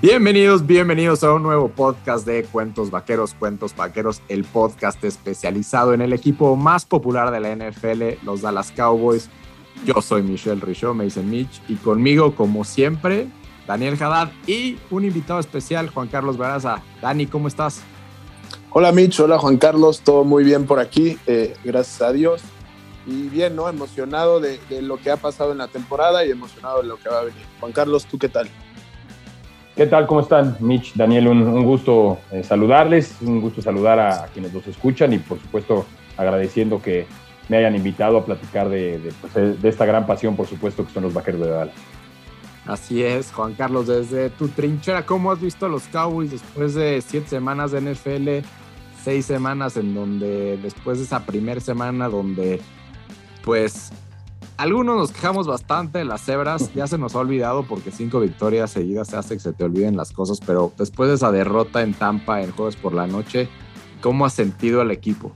Bienvenidos, bienvenidos a un nuevo podcast de Cuentos Vaqueros, Cuentos Vaqueros, el podcast especializado en el equipo más popular de la NFL, los Dallas Cowboys. Yo soy Michelle Richaud, me dicen Mitch, y conmigo, como siempre, Daniel Haddad y un invitado especial, Juan Carlos Baraza. Dani, ¿cómo estás? Hola Mitch, hola Juan Carlos, todo muy bien por aquí, eh, gracias a Dios. Y bien, ¿no? Emocionado de, de lo que ha pasado en la temporada y emocionado de lo que va a venir. Juan Carlos, ¿tú qué tal? ¿Qué tal? ¿Cómo están? Mitch, Daniel, un, gusto eh, saludarles, un gusto saludar a, quienes los escuchan y por supuesto agradeciendo que me hayan invitado a platicar de, pues, de, esta gran pasión, por supuesto, que son los vaqueros de Dallas. Así es, Juan Carlos, desde tu trinchera, ¿cómo has visto a los Cowboys después de siete semanas de NFL? Seis semanas en donde, después de esa primera semana donde, pues, algunos nos quejamos bastante de las cebras, ya se nos ha olvidado porque cinco victorias seguidas se hace que se te olviden las cosas, pero después de esa derrota en Tampa en jueves por la noche, ¿cómo ha sentido el equipo?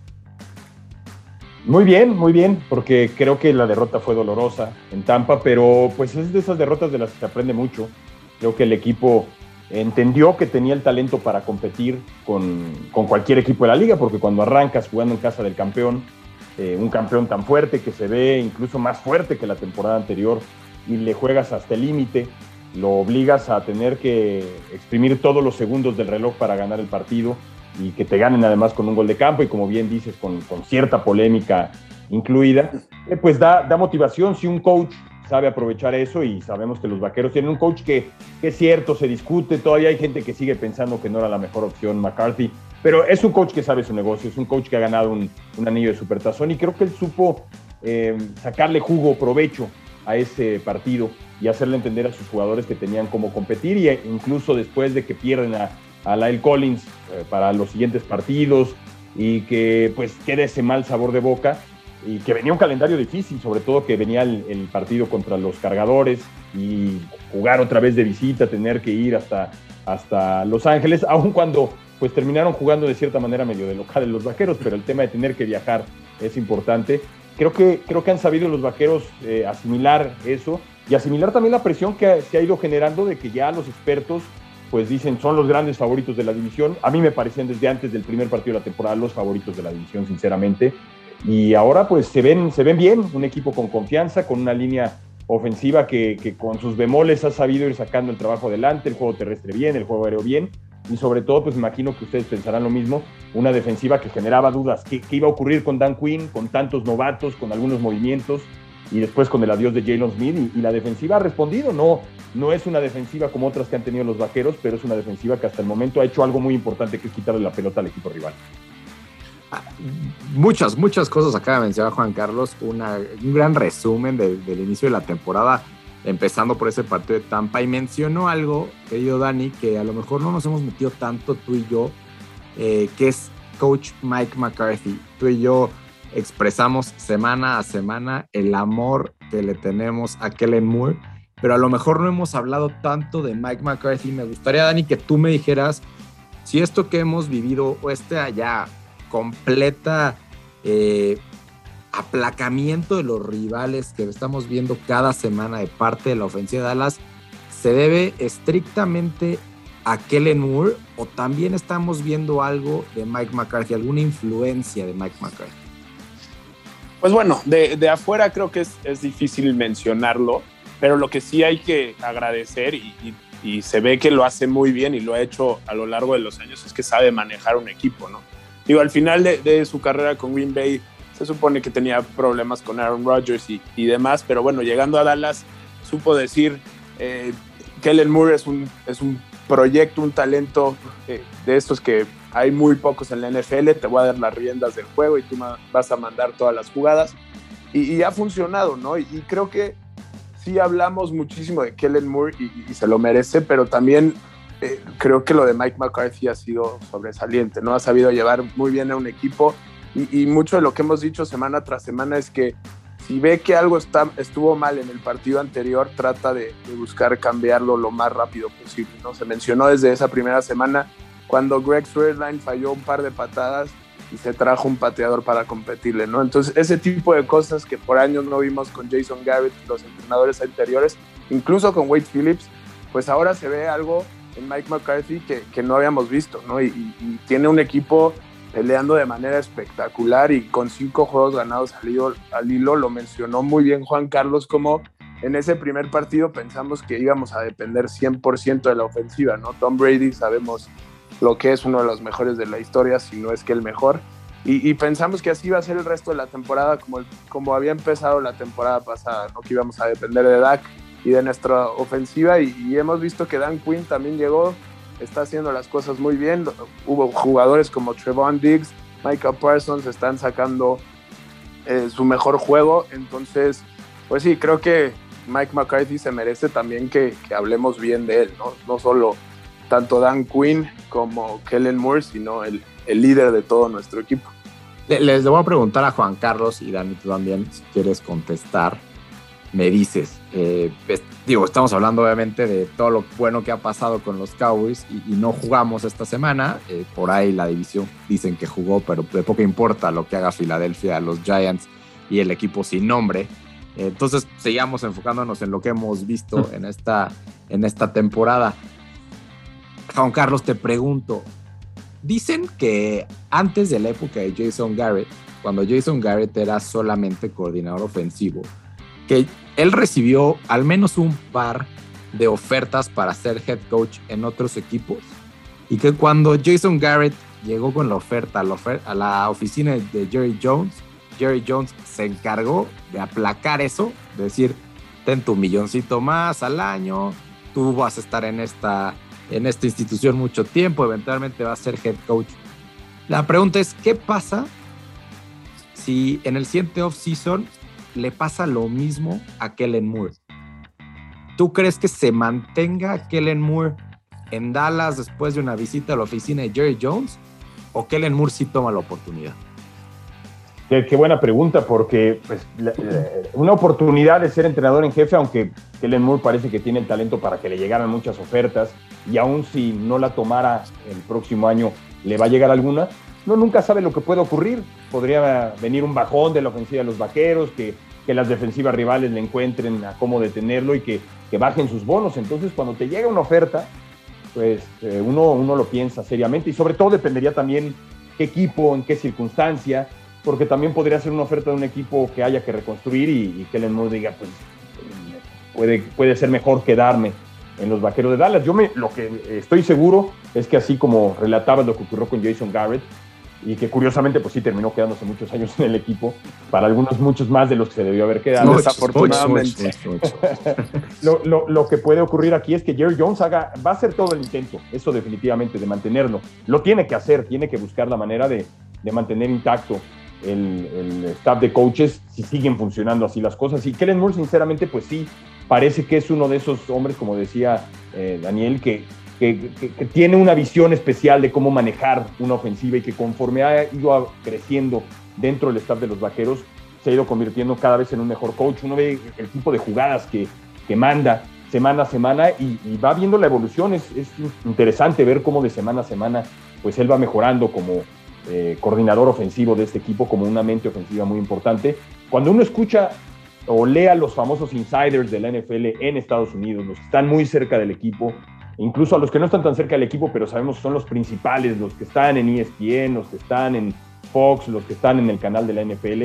Muy bien, muy bien, porque creo que la derrota fue dolorosa en Tampa, pero pues es de esas derrotas de las que se aprende mucho. Creo que el equipo entendió que tenía el talento para competir con, con cualquier equipo de la liga, porque cuando arrancas jugando en casa del campeón, eh, un campeón tan fuerte que se ve incluso más fuerte que la temporada anterior y le juegas hasta el límite, lo obligas a tener que exprimir todos los segundos del reloj para ganar el partido y que te ganen además con un gol de campo y como bien dices, con, cierta polémica incluida, eh, pues da, da motivación. Si un coach sabe aprovechar eso y sabemos que los vaqueros tienen un coach que, que, es cierto, se discute, todavía hay gente que sigue pensando que no era la mejor opción McCarthy, pero es un coach que sabe su negocio, es un coach que ha ganado un, anillo de supertazón y creo que él supo eh, sacarle jugo, provecho a ese partido y hacerle entender a sus jugadores que tenían cómo competir y incluso después de que pierden a, a Lyle Collins eh, para los siguientes partidos y que pues quede ese mal sabor de boca y que venía un calendario difícil, sobre todo que venía el, el, partido contra los cargadores y jugar otra vez de visita, tener que ir hasta, hasta Los Ángeles, aun cuando pues terminaron jugando de cierta manera medio de local los vaqueros, pero el tema de tener que viajar es importante. Creo que, creo que han sabido los vaqueros eh, asimilar eso y asimilar también la presión que se ha ido generando de que ya los expertos pues dicen son los grandes favoritos de la división. A mí me parecían desde antes del primer partido de la temporada los favoritos de la división, sinceramente. Y ahora pues se ven, se ven bien, un equipo con confianza, con una línea ofensiva que, con sus bemoles ha sabido ir sacando el trabajo adelante, el juego terrestre bien, el juego aéreo bien, y sobre todo, pues imagino que ustedes pensarán lo mismo, una defensiva que generaba dudas, ¿qué, iba a ocurrir con Dan Quinn, con tantos novatos, con algunos movimientos, y después con el adiós de Jalen Smith, y, la defensiva ha respondido, no, no es una defensiva como otras que han tenido los vaqueros, pero es una defensiva que hasta el momento ha hecho algo muy importante, que es quitarle la pelota al equipo rival. Ah, muchas, muchas cosas acaba de mencionar Juan Carlos, un gran resumen del inicio de la temporada empezando por ese partido de Tampa, y mencionó algo, querido Dani, que a lo mejor no nos hemos metido tanto tú y yo, eh, que es coach Mike McCarthy. Tú y yo expresamos semana a semana el amor que le tenemos a Kellen Moore, pero a lo mejor no hemos hablado tanto de Mike McCarthy. Me gustaría, Dani, que tú me dijeras si esto que hemos vivido o este allá completa eh, aplacamiento de los rivales que estamos viendo cada semana de parte de la ofensiva de Dallas se debe estrictamente a Kellen Moore o también estamos viendo algo de Mike McCarthy, alguna influencia de Mike McCarthy? Pues bueno, de, afuera creo que es, difícil mencionarlo, pero lo que sí hay que agradecer y, se ve que lo hace muy bien y lo ha hecho a lo largo de los años es que sabe manejar un equipo, ¿no? Digo, al final de, de su carrera con Green Bay se supone que tenía problemas con Aaron Rodgers y, demás, pero bueno, llegando a Dallas, supo decir, eh, Kellen Moore es un, es un proyecto, un talento eh, de estos que hay muy pocos en la NFL, te voy a dar las riendas del juego y tú vas a mandar todas las jugadas. Y, ha funcionado, ¿no? Y, creo que sí hablamos muchísimo de Kellen Moore y, se lo merece, pero también eh, creo que lo de Mike McCarthy ha sido sobresaliente, ¿no? Ha sabido llevar muy bien a un equipo y, mucho de lo que hemos dicho semana tras semana es que si ve que algo está, estuvo mal en el partido anterior, trata de, buscar cambiarlo lo más rápido posible. ¿no? Se mencionó desde esa primera semana cuando Greg Swerline falló un par de patadas y se trajo un pateador para competirle, ¿no? Entonces, ese tipo de cosas que por años no vimos con Jason Garrett, los entrenadores anteriores, incluso con Wade Phillips, pues ahora se ve algo en Mike McCarthy que, no habíamos visto, ¿no? Y, tiene un equipo peleando de manera espectacular y con cinco juegos ganados al hilo, al hilo, lo mencionó muy bien Juan Carlos, como en ese primer partido pensamos que íbamos a depender 100% de la ofensiva, ¿no? Tom Brady sabemos lo que es uno de los mejores de la historia, si no es que el mejor, y, pensamos que así iba a ser el resto de la temporada, como, como había empezado la temporada pasada, ¿no? que íbamos a depender de Dak y de nuestra ofensiva. Y, hemos visto que Dan Quinn también llegó, está haciendo las cosas muy bien. Hubo jugadores como Trevon Diggs, Michael Parsons, están sacando eh, su mejor juego. Entonces, pues sí, creo que Mike McCarthy se merece también que, hablemos bien de él, ¿no? no solo tanto Dan Quinn como Kellen Moore, sino el, el líder de todo nuestro equipo. Les voy a preguntar a Juan Carlos y Dani, tú también, si quieres contestar, me dices. Eh, digo, estamos hablando obviamente de todo lo bueno que ha pasado con los Cowboys y, no jugamos esta semana. Eh, por ahí la división dicen que jugó, pero de poco importa lo que haga Filadelfia, los Giants y el equipo sin nombre. entonces, sigamos enfocándonos en lo que hemos visto en esta, en esta temporada. Juan Carlos, te pregunto, Dicen que antes de la época de Jason Garrett, cuando Jason Garrett era solamente coordinador ofensivo, que él recibió al menos un par de ofertas para ser head coach en otros equipos y que cuando Jason Garrett llegó con la oferta a la, oficina de Jerry Jones, Jerry Jones se encargó de aplacar eso, de decir, ten tu milloncito más al año, tú vas a estar en esta en esta institución mucho tiempo, eventualmente va a ser head coach. La pregunta es, ¿qué pasa si en el siguiente off-season le pasa lo mismo a Kellen Moore? ¿Tú crees que se mantenga Kellen Moore en Dallas después de una visita a la oficina de Jerry Jones? ¿O Kellen Moore sí toma la oportunidad? Qué, buena pregunta, porque pues, una oportunidad de ser entrenador en jefe, aunque Kellen Moore parece que tiene el talento para que le llegaran muchas ofertas, y aún si no la tomara el próximo año, le va a llegar alguna, no nunca sabe lo que puede ocurrir. Podría venir un bajón de la ofensiva de los vaqueros, que, que las defensivas rivales le encuentren a cómo detenerlo y que, que bajen sus bonos. Entonces, cuando te llega una oferta, pues eh, uno, uno lo piensa seriamente y sobre todo dependería también qué equipo, en qué circunstancia porque también podría ser una oferta de un equipo que haya que reconstruir y, que Kellen Moore diga, pues puede, puede ser mejor quedarme en los Vaqueros de Dallas. Yo me, lo que estoy seguro es que así como relatabas lo que ocurrió con Jason Garrett, y que curiosamente pues sí terminó quedándose muchos años en el equipo, para algunos muchos más de los que se debió haber quedado. desafortunadamente. lo, lo, lo, que puede ocurrir aquí es que Jerry Jones haga, va a hacer todo el intento, eso definitivamente, de mantenerlo. Lo tiene que hacer, tiene que buscar la manera de, de mantener intacto el, staff de coaches si siguen funcionando así las cosas. Y Kellen Moore, sinceramente, pues sí, parece que es uno de esos hombres, como decía eh, Daniel, que, que, tiene una visión especial de cómo manejar una ofensiva y que conforme ha ido creciendo dentro del staff de los vaqueros, se ha ido convirtiendo cada vez en un mejor coach. Uno ve el tipo de jugadas que, que manda semana a semana y, va viendo la evolución. Es, es interesante ver cómo de semana a semana pues él va mejorando como, eh, coordinador ofensivo de este equipo como una mente ofensiva muy importante. Cuando uno escucha o lea los famosos insiders de la NFL en Estados Unidos, los que están muy cerca del equipo, incluso a los que no están tan cerca del equipo, pero sabemos que son los principales, los que están en ESPN, los que están en Fox, los que están en el canal de la NFL,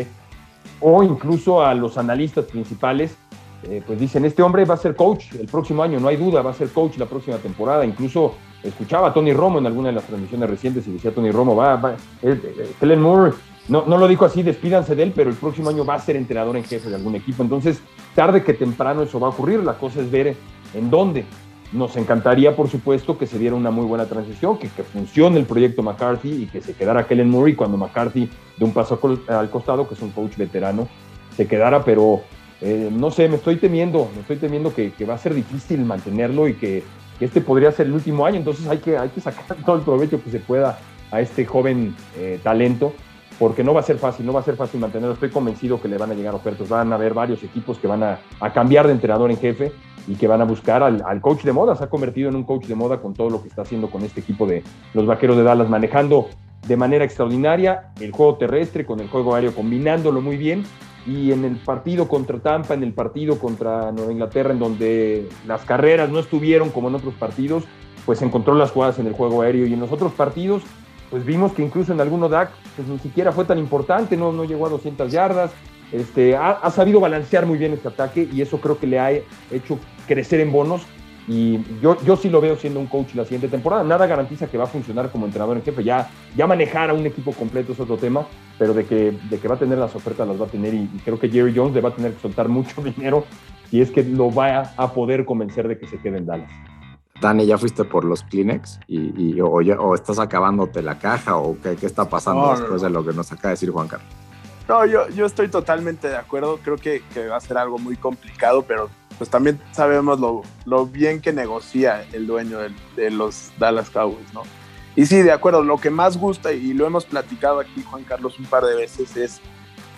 o incluso a los analistas principales, eh, pues dicen, este hombre va a ser coach el próximo año, no hay duda, va a ser coach la próxima temporada, incluso escuchaba a Tony Romo en alguna de las transmisiones recientes y decía Tony Romo, va, va, eh, eh, Moore, no, no lo dijo así, despídanse de él, pero el próximo año va a ser entrenador en jefe de algún equipo. Entonces, tarde que temprano eso va a ocurrir, la cosa es ver en dónde. Nos encantaría, por supuesto, que se diera una muy buena transición, que, funcione el proyecto McCarthy y que se quedara Kellen Murray cuando McCarthy de un paso al costado, que es un coach veterano, se quedara, pero eh, no sé, me estoy temiendo, me estoy temiendo que, va a ser difícil mantenerlo y que que este podría ser el último año, entonces hay que, hay que sacar todo el provecho que se pueda a este joven eh, talento, porque no va a ser fácil, no va a ser fácil mantenerlo. Estoy convencido que le van a llegar ofertas, van a haber varios equipos que van a, cambiar de entrenador en jefe y que van a buscar al, al, coach de moda. Se ha convertido en un coach de moda con todo lo que está haciendo con este equipo de los Vaqueros de Dallas, manejando de manera extraordinaria el juego terrestre con el juego aéreo, combinándolo muy bien y en el partido contra Tampa, en el partido contra Nueva Inglaterra, en donde las carreras no estuvieron como en otros partidos, pues encontró las jugadas en el juego aéreo y en los otros partidos, pues vimos que incluso en algunos DAC, pues ni siquiera fue tan importante, no, no llegó a 200 yardas, este, ha, sabido balancear muy bien este ataque y eso creo que le ha hecho crecer en bonos. Y yo, yo sí lo veo siendo un coach la siguiente temporada. Nada garantiza que va a funcionar como entrenador en jefe. Ya, ya manejar a un equipo completo es otro tema, pero de que, de que va a tener las ofertas las va a tener. Y, creo que Jerry Jones le va a tener que soltar mucho dinero y es que lo va a poder convencer de que se quede en Dallas. Dani, ¿ya fuiste por los Kleenex? Y, o, estás acabándote la caja? ¿O qué, qué está pasando después de lo que nos acaba de decir Juan Carlos? No, yo, yo estoy totalmente de acuerdo. Creo que, que, va a ser algo muy complicado, pero pues también sabemos lo, lo bien que negocia el dueño de, de, los Dallas Cowboys, ¿no? Y sí, de acuerdo, lo que más gusta, y lo hemos platicado aquí, Juan Carlos, un par de veces, es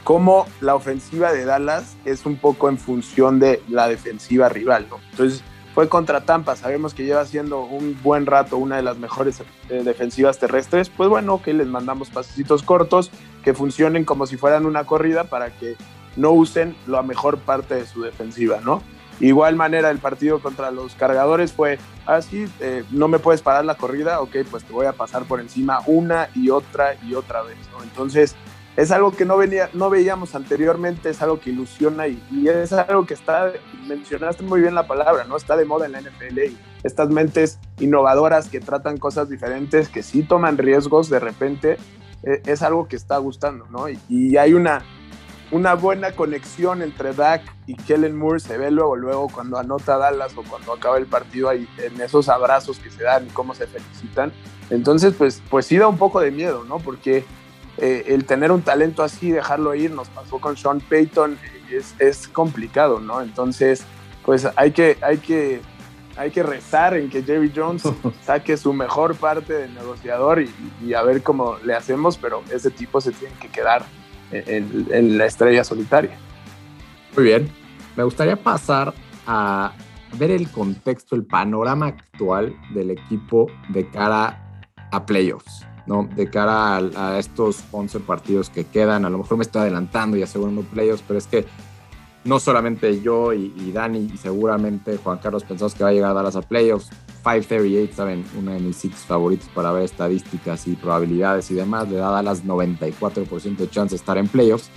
cómo la ofensiva de Dallas es un poco en función de la defensiva rival, ¿no? Entonces, fue contra Tampa, sabemos que lleva siendo un buen rato una de las mejores eh, defensivas terrestres, pues bueno, que les mandamos pasecitos cortos que funcionen como si fueran una corrida para que no usen la mejor parte de su defensiva, ¿no? Igual manera el partido contra los cargadores fue así, eh, no me puedes parar la corrida, ok, pues te voy a pasar por encima una y otra y otra vez. Entonces, es algo que no, venía, no veíamos anteriormente, es algo que ilusiona y, es algo que está, mencionaste muy bien la palabra, ¿no? Está de moda en la NFL y estas mentes innovadoras que tratan cosas diferentes, que sí toman riesgos de repente, e, es algo que está gustando, ¿no? Y, hay una, una buena conexión entre Dak y Kellen Moore, se ve luego, luego cuando anota Dallas o cuando acaba el partido ahí, en esos abrazos que se dan y cómo se felicitan. Entonces, pues, pues sí da un poco de miedo, ¿no? Porque eh, el tener un talento así, dejarlo ir, nos pasó con Sean Payton, es, es, complicado, ¿no? Entonces, pues hay que, hay que, hay que rezar en que Jerry Jones saque su mejor parte de negociador y, a ver cómo le hacemos, pero ese tipo se tiene que quedar en, en la estrella solitaria. Muy bien, me gustaría pasar a ver el contexto, el panorama actual del equipo de cara a playoffs. ¿No? De cara a, estos 11 partidos que quedan, a lo mejor me estoy adelantando y asegurando playoffs, pero es que no solamente yo y, Dani y seguramente Juan Carlos pensamos que va a llegar a Dallas a playoffs. 538, saben, una de mis six favoritos para ver estadísticas y probabilidades y demás, le da a Dallas 94% de chance de estar en playoffs.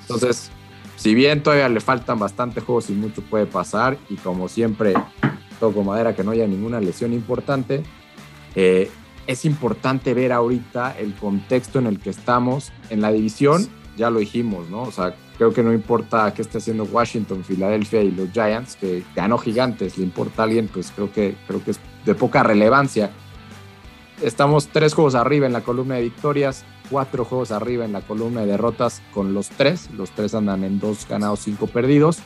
Entonces, si bien todavía le faltan bastante juegos y mucho puede pasar, y como siempre, toco madera que no haya ninguna lesión importante, eh, es importante ver ahorita el contexto en el que estamos en la división, ya lo dijimos, ¿no? O sea, creo que no importa qué esté haciendo Washington, Filadelfia y los Giants, que ganó gigantes, le importa a alguien, pues creo que, creo que es de poca relevancia. Estamos tres juegos arriba en la columna de victorias, cuatro juegos arriba en la columna de derrotas con los tres. Los tres andan en dos ganados, cinco perdidos.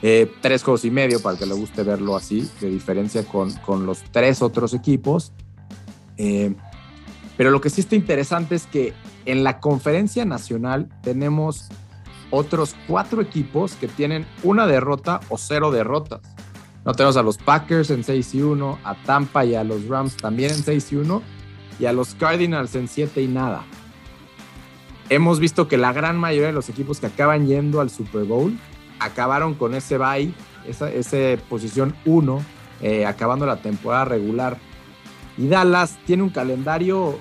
Eh, tres juegos y medio, para que le guste verlo así, de diferencia con, con los tres otros equipos. Eh, pero lo que sí está interesante es que en la conferencia nacional tenemos otros cuatro equipos que tienen una derrota o cero derrotas. No tenemos a los Packers en 6 y 1, a Tampa y a los Rams también en 6 y 1 y a los Cardinals en 7 y nada. Hemos visto que la gran mayoría de los equipos que acaban yendo al Super Bowl acabaron con ese bye, esa, posición 1, eh, acabando la temporada regular. Y Dallas tiene un calendario,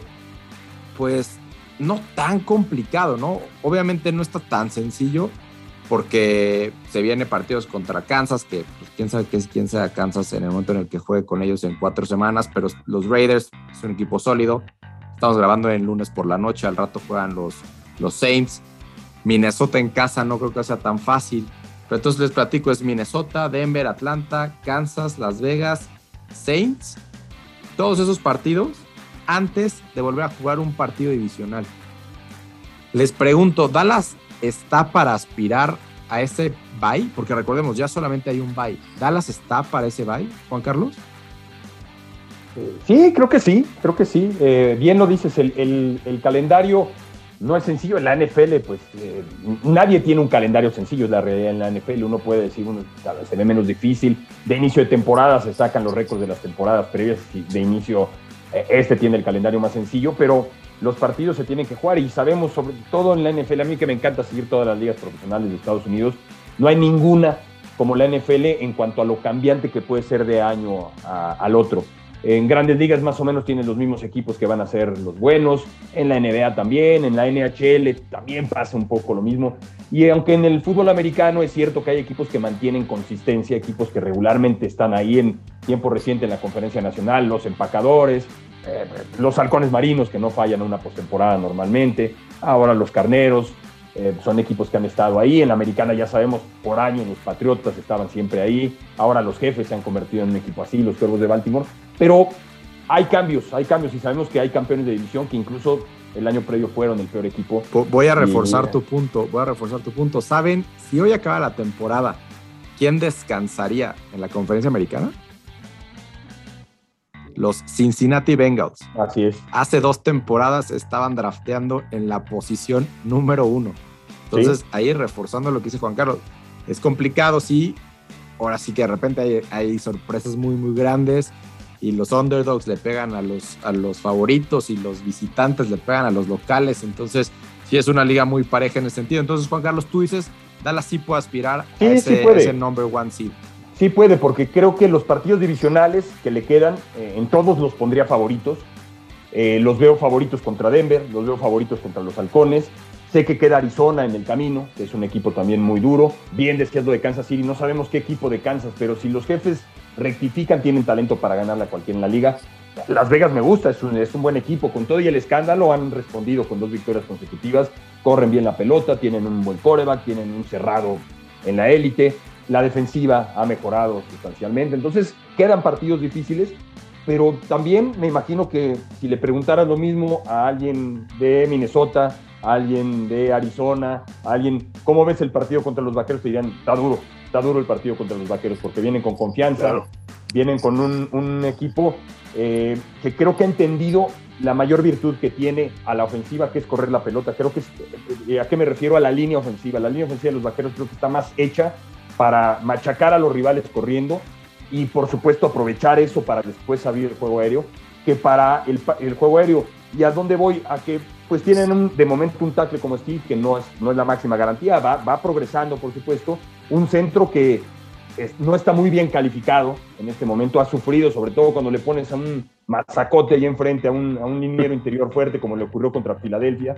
pues, no tan complicado, ¿no? Obviamente no está tan sencillo porque se viene partidos contra Kansas, que pues, quién sabe es quién sea Kansas en el momento en el que juegue con ellos en cuatro semanas, pero los Raiders es un equipo sólido. Estamos grabando el lunes por la noche, al rato juegan los, los Saints. Minnesota en casa no creo que sea tan fácil. Pero entonces les platico, es Minnesota, Denver, Atlanta, Kansas, Las Vegas, Saints todos esos partidos antes de volver a jugar un partido divisional. Les pregunto, ¿Dallas está para aspirar a ese bye? Porque recordemos, ya solamente hay un bye. ¿Dallas está para ese bye, Juan Carlos? Sí, creo que sí, creo que sí. Eh, bien lo dices, el, el calendario no es sencillo. En la NFL, pues eh, nadie tiene un calendario sencillo, es la realidad en la NFL. Uno puede decir, uno se ve menos difícil. De inicio de temporada se sacan los récords de las temporadas previas. De inicio, eh, este tiene el calendario más sencillo, pero los partidos se tienen que jugar y sabemos, sobre todo en la NFL, a mí que me encanta seguir todas las ligas profesionales de Estados Unidos, no hay ninguna como la NFL en cuanto a lo cambiante que puede ser de año al otro. En grandes ligas más o menos tienen los mismos equipos que van a ser los buenos. En la NBA también, en la NHL también pasa un poco lo mismo. Y aunque en el fútbol americano es cierto que hay equipos que mantienen consistencia, equipos que regularmente están ahí en tiempo reciente en la conferencia nacional, los empacadores, eh, los halcones marinos que no fallan una postemporada normalmente, ahora los carneros, eh, son equipos que han estado ahí. En la americana ya sabemos, por años los Patriotas estaban siempre ahí. Ahora los jefes se han convertido en un equipo así, los Cuervos de Baltimore. Pero hay cambios, hay cambios y sabemos que hay campeones de división que incluso el año previo fueron el peor equipo. Voy a reforzar tu punto, voy a reforzar tu punto. ¿Saben si hoy acaba la temporada, quién descansaría en la conferencia americana? Los Cincinnati Bengals. Así es. Hace dos temporadas estaban drafteando en la posición número uno. Entonces, ahí reforzando lo que dice Juan Carlos, es complicado, sí. Ahora sí que de repente hay, sorpresas muy, muy grandes y los underdogs le pegan a los, a los favoritos y los visitantes le pegan a los locales. Entonces, sí es una liga muy pareja en ese sentido. Entonces, Juan Carlos, tú dices, Dallas sí puede aspirar a ese, number one seed. Sí puede, porque creo que los partidos divisionales que le quedan, eh, en todos los pondría favoritos. Eh, los veo favoritos contra Denver, los veo favoritos contra los Halcones. Sé que queda Arizona en el camino, que es un equipo también muy duro. Bien decías de Kansas City, no sabemos qué equipo de Kansas, pero si los jefes rectifican, tienen talento para ganarle a cualquiera en la liga. Las Vegas me gusta, es un, es un buen equipo. Con todo y el escándalo han respondido con dos victorias consecutivas. Corren bien la pelota, tienen un buen coreback, tienen un cerrado en la élite. La defensiva ha mejorado sustancialmente. Entonces quedan partidos difíciles, pero también me imagino que si le preguntaras lo mismo a alguien de Minnesota, alguien de Arizona, alguien, ¿cómo ves el partido contra los vaqueros? Te dirían, está duro, está duro el partido contra los vaqueros porque vienen con confianza, vienen con un, equipo eh, que creo que ha entendido la mayor virtud que tiene a la ofensiva, que es correr la pelota. Creo que, eh, ¿a qué me refiero? A la línea ofensiva. La línea ofensiva de los vaqueros creo que está más hecha para machacar a los rivales corriendo y, por supuesto, aprovechar eso para después abrir el juego aéreo, que para el, el juego aéreo. ¿Y a dónde voy? A que pues tienen un, de momento un tackle como Steve, que no es, no es la máxima garantía, va, va progresando, por supuesto. Un centro que no está muy bien calificado en este momento, ha sufrido, sobre todo cuando le pones a un mazacote ahí enfrente, a un, a un liniero interior fuerte, como le ocurrió contra Filadelfia,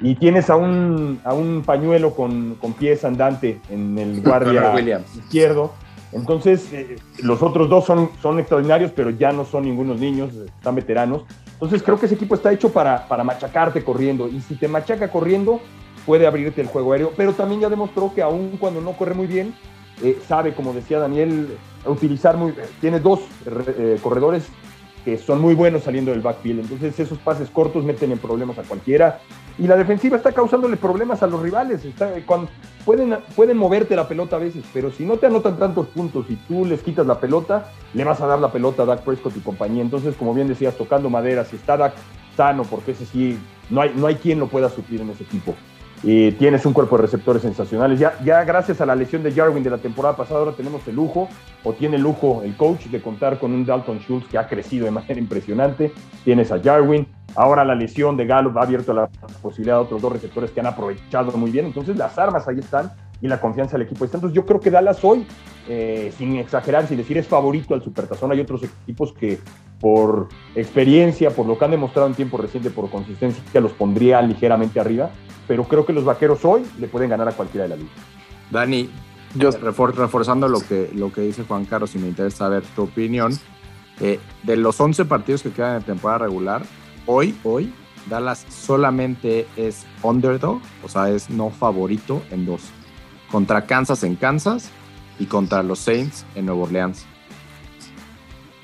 y tienes a un, a un pañuelo con, con pies andante en el guardia izquierdo. Entonces, eh, los otros dos son, son extraordinarios, pero ya no son ningunos niños, están veteranos. Entonces creo que ese equipo está hecho para, para machacarte corriendo. Y si te machaca corriendo puede abrirte el juego aéreo, pero también ya demostró que aún cuando no corre muy bien, eh, sabe, como decía Daniel, utilizar muy, tiene dos eh, corredores que son muy buenos saliendo del backfield. Entonces esos pases cortos meten en problemas a cualquiera. Y la defensiva está causándole problemas a los rivales. Cuando, pueden, pueden moverte la pelota a veces, pero si no te anotan tantos puntos y tú les quitas la pelota, le vas a dar la pelota a Dak Prescott y compañía. Entonces, como bien decías, tocando madera, si está Dak sano, porque ese sí, no hay, no hay quien lo pueda suplir en ese equipo y tienes un cuerpo de receptores sensacionales. Ya, gracias a la lesión de Jarwin de la temporada pasada, ahora tenemos el lujo, o tiene el lujo el coach, de contar con un Dalton Schultz que ha crecido de manera impresionante. Tienes a Jarwin, ahora la lesión de Gallup ha abierto la posibilidad de otros dos receptores que han aprovechado muy bien. Entonces las armas ahí están y la confianza del equipo está. Entonces yo creo que Dallas hoy, eh, sin exagerar, sin decir es favorito al Supertazón, hay otros equipos que por experiencia, por lo que han demostrado en tiempo reciente, por consistencia, los pondría ligeramente arriba pero creo que los vaqueros hoy le pueden ganar a cualquiera de la liga. Dani, yo reforzando lo que, lo que dice Juan Carlos, y me interesa saber tu opinión, eh, de los 11 partidos que quedan en temporada regular, hoy, hoy, Dallas solamente es underdog, o sea, es no favorito en dos. Contra Kansas en Kansas y contra los Saints en Nueva Orleans.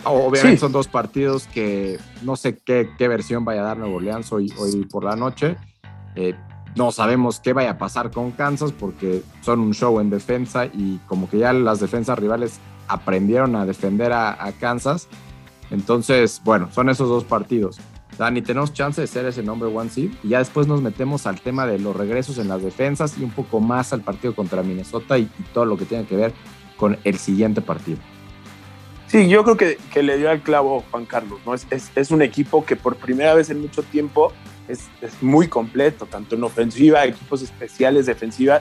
Obviamente son dos partidos que no sé qué, qué, versión vaya a dar Nueva Orleans hoy, hoy por la noche. Eh, no sabemos qué vaya a pasar con Kansas porque son un show en defensa y como que ya las defensas rivales aprendieron a defender a, Kansas. Entonces, bueno, son esos dos partidos. Dani, tenemos chance de ser ese number one seed y ya después nos metemos al tema de los regresos en las defensas y un poco más al partido contra Minnesota y, todo lo que tiene que ver con el siguiente partido. Sí, yo creo que, que le dio al clavo Juan Carlos, ¿no? Es, es, es, un equipo que por primera vez en mucho tiempo es, muy completo, tanto en ofensiva, equipos especiales, defensiva.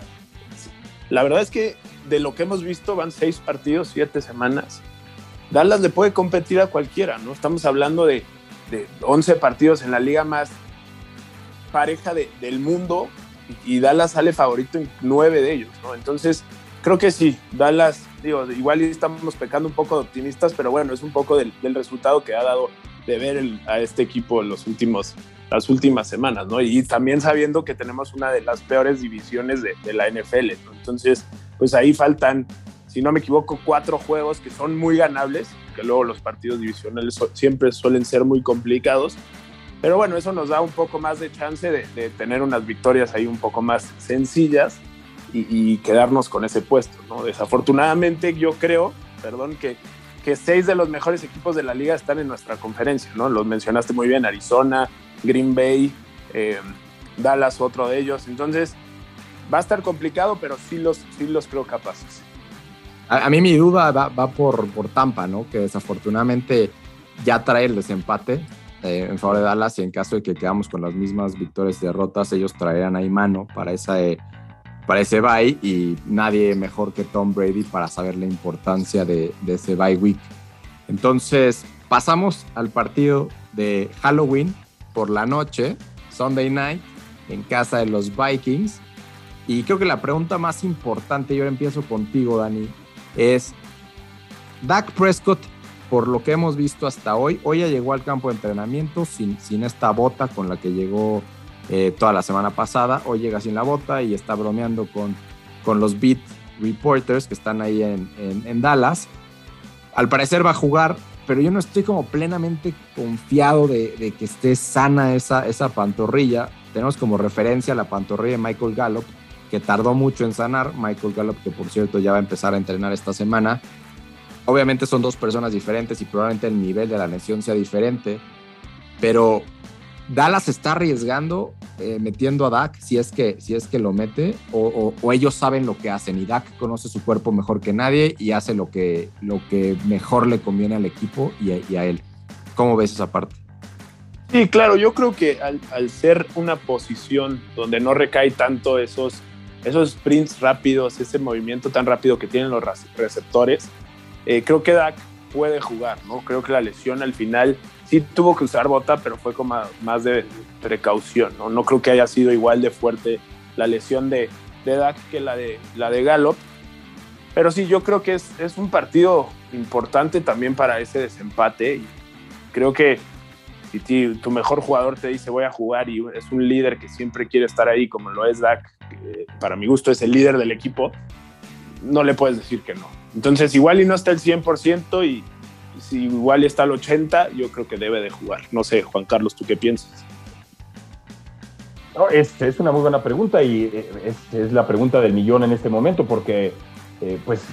La verdad es que de lo que hemos visto van seis partidos, siete semanas. Dallas le puede competir a cualquiera, ¿no? Estamos hablando de, de 11 partidos en la liga más pareja del mundo y, Dallas sale favorito en 9 de ellos, ¿no? Entonces, creo que sí, Dallas, digo, igual estamos pecando un poco de optimistas, pero bueno, es un poco del, resultado que ha dado de ver a este equipo en los últimos, las últimas semanas, ¿no? Y también sabiendo que tenemos una de las peores divisiones de, de la NFL, ¿no? Entonces, pues ahí faltan si no me equivoco, cuatro juegos que son muy ganables, que luego los partidos divisionales siempre suelen ser muy complicados. Pero bueno, eso nos da un poco más de chance de, tener unas victorias ahí un poco más sencillas y, quedarnos con ese puesto. ¿no? Desafortunadamente yo creo, perdón, que, que seis de los mejores equipos de la liga están en nuestra conferencia. ¿no? Los mencionaste muy bien, Arizona, Green Bay, eh, Dallas, otro de ellos. Entonces va a estar complicado, pero sí los, sí los creo capaces. A, mí mi duda va, por, por, Tampa, ¿no? Que desafortunadamente ya trae el desempate eh, en favor de Dallas y en caso de que quedamos con las mismas victorias y derrotas, ellos traerán ahí mano para, esa, eh, para ese bye y nadie mejor que Tom Brady para saber la importancia de, ese bye week. Entonces, pasamos al partido de Halloween por la noche, Sunday night, en casa de los Vikings. Y creo que la pregunta más importante, yo empiezo contigo, Dani, es Dak Prescott, por lo que hemos visto hasta hoy, hoy ya llegó al campo de entrenamiento sin, sin esta bota con la que llegó eh, toda la semana pasada, hoy llega sin la bota y está bromeando con, con los beat reporters que están ahí en, en, Dallas. Al parecer va a jugar, pero yo no estoy como plenamente confiado de, de, que esté sana esa, esa pantorrilla. Tenemos como referencia la pantorrilla de Michael Gallup, que tardó mucho en sanar. Michael Gallup, que por cierto ya va a empezar a entrenar esta semana. Obviamente son dos personas diferentes y probablemente el nivel de la lesión sea diferente, pero Dallas está arriesgando eh, metiendo a Dak si es que, si es que lo mete o, ellos saben lo que hacen y Dak conoce su cuerpo mejor que nadie y hace lo que, lo que mejor le conviene al equipo y a, él. ¿Cómo ves esa parte? Sí, claro, yo creo que al, al, ser una posición donde no recae tanto esos esos sprints rápidos, ese movimiento tan rápido que tienen los receptores, eh, creo que Dak puede jugar, ¿no? Creo que la lesión al final sí tuvo que usar bota, pero fue con más de precaución, ¿no? No creo que haya sido igual de fuerte la lesión de, de Dak que la de, la de Gallup. Pero sí, yo creo que es, es un partido importante también para ese desempate. Y creo que si tu mejor jugador te dice voy a jugar y es un líder que siempre quiere estar ahí, como lo es Dak, que para mi gusto es el líder del equipo, no le puedes decir que no. Entonces, igual y no está el 100% y si igual está al 80%, yo creo que debe de jugar. No sé, Juan Carlos, ¿tú qué piensas? No, es, es una muy buena pregunta y eh, es, es, la pregunta del millón en este momento porque, eh, pues,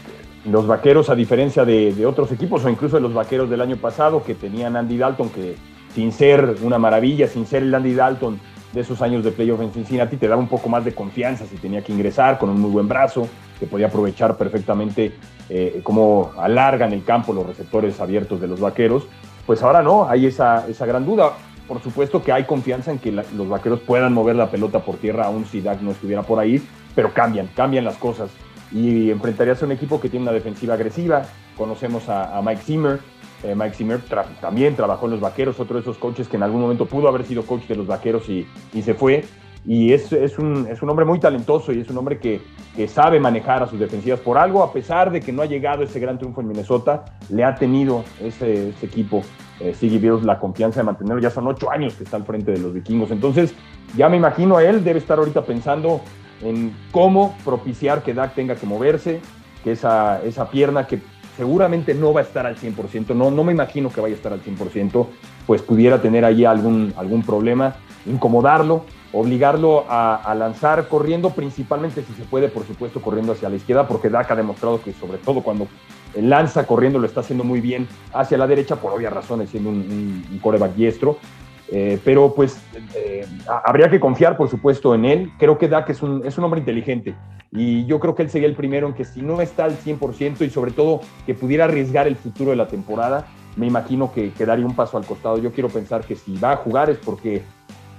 los vaqueros, a diferencia de, de, otros equipos o incluso de los vaqueros del año pasado que tenían Andy Dalton, que sin ser una maravilla, sin ser el Andy Dalton de esos años de playoff en Cincinnati, te daba un poco más de confianza si tenía que ingresar con un muy buen brazo, que podía aprovechar perfectamente eh, cómo alargan el campo los receptores abiertos de los vaqueros. Pues ahora no, hay esa, esa gran duda. Por supuesto que hay confianza en que los vaqueros puedan mover la pelota por tierra, aún si Dak no estuviera por ahí, pero cambian, cambian las cosas. Y enfrentarías a un equipo que tiene una defensiva agresiva. Conocemos a Mike Zimmer, eh, Mike Zimmer también trabajó en los Vaqueros, otro de esos coaches que en algún momento pudo haber sido coach de los Vaqueros y, se fue. Y es, un, es, un, hombre muy talentoso y es un hombre que, que, sabe manejar a sus defensivas por algo, a pesar de que no ha llegado ese gran triunfo en Minnesota, le ha tenido ese, ese equipo, eh, Siggy Bills, la confianza de mantenerlo. Ya son ocho años que está al frente de los vikingos. Entonces, ya me imagino a él, debe estar ahorita pensando en cómo propiciar que Dak tenga que moverse, que esa, esa pierna que seguramente no va a estar al 100%, no, no me imagino que vaya a estar al 100%, pues pudiera tener ahí algún, algún problema, incomodarlo, obligarlo a, lanzar corriendo, principalmente si se puede, por supuesto, corriendo hacia la izquierda, porque Dak ha demostrado que sobre todo cuando lanza corriendo lo está haciendo muy bien hacia la derecha, por obvias razones, siendo un, un coreback diestro. Eh, pero pues eh, habría que confiar, por supuesto, en él. Creo que Dak es un, es un hombre inteligente y yo creo que él sería el primero en que si no está al 100% y sobre todo que pudiera arriesgar el futuro de la temporada, me imagino que, quedaría un paso al costado. Yo quiero pensar que si va a jugar es porque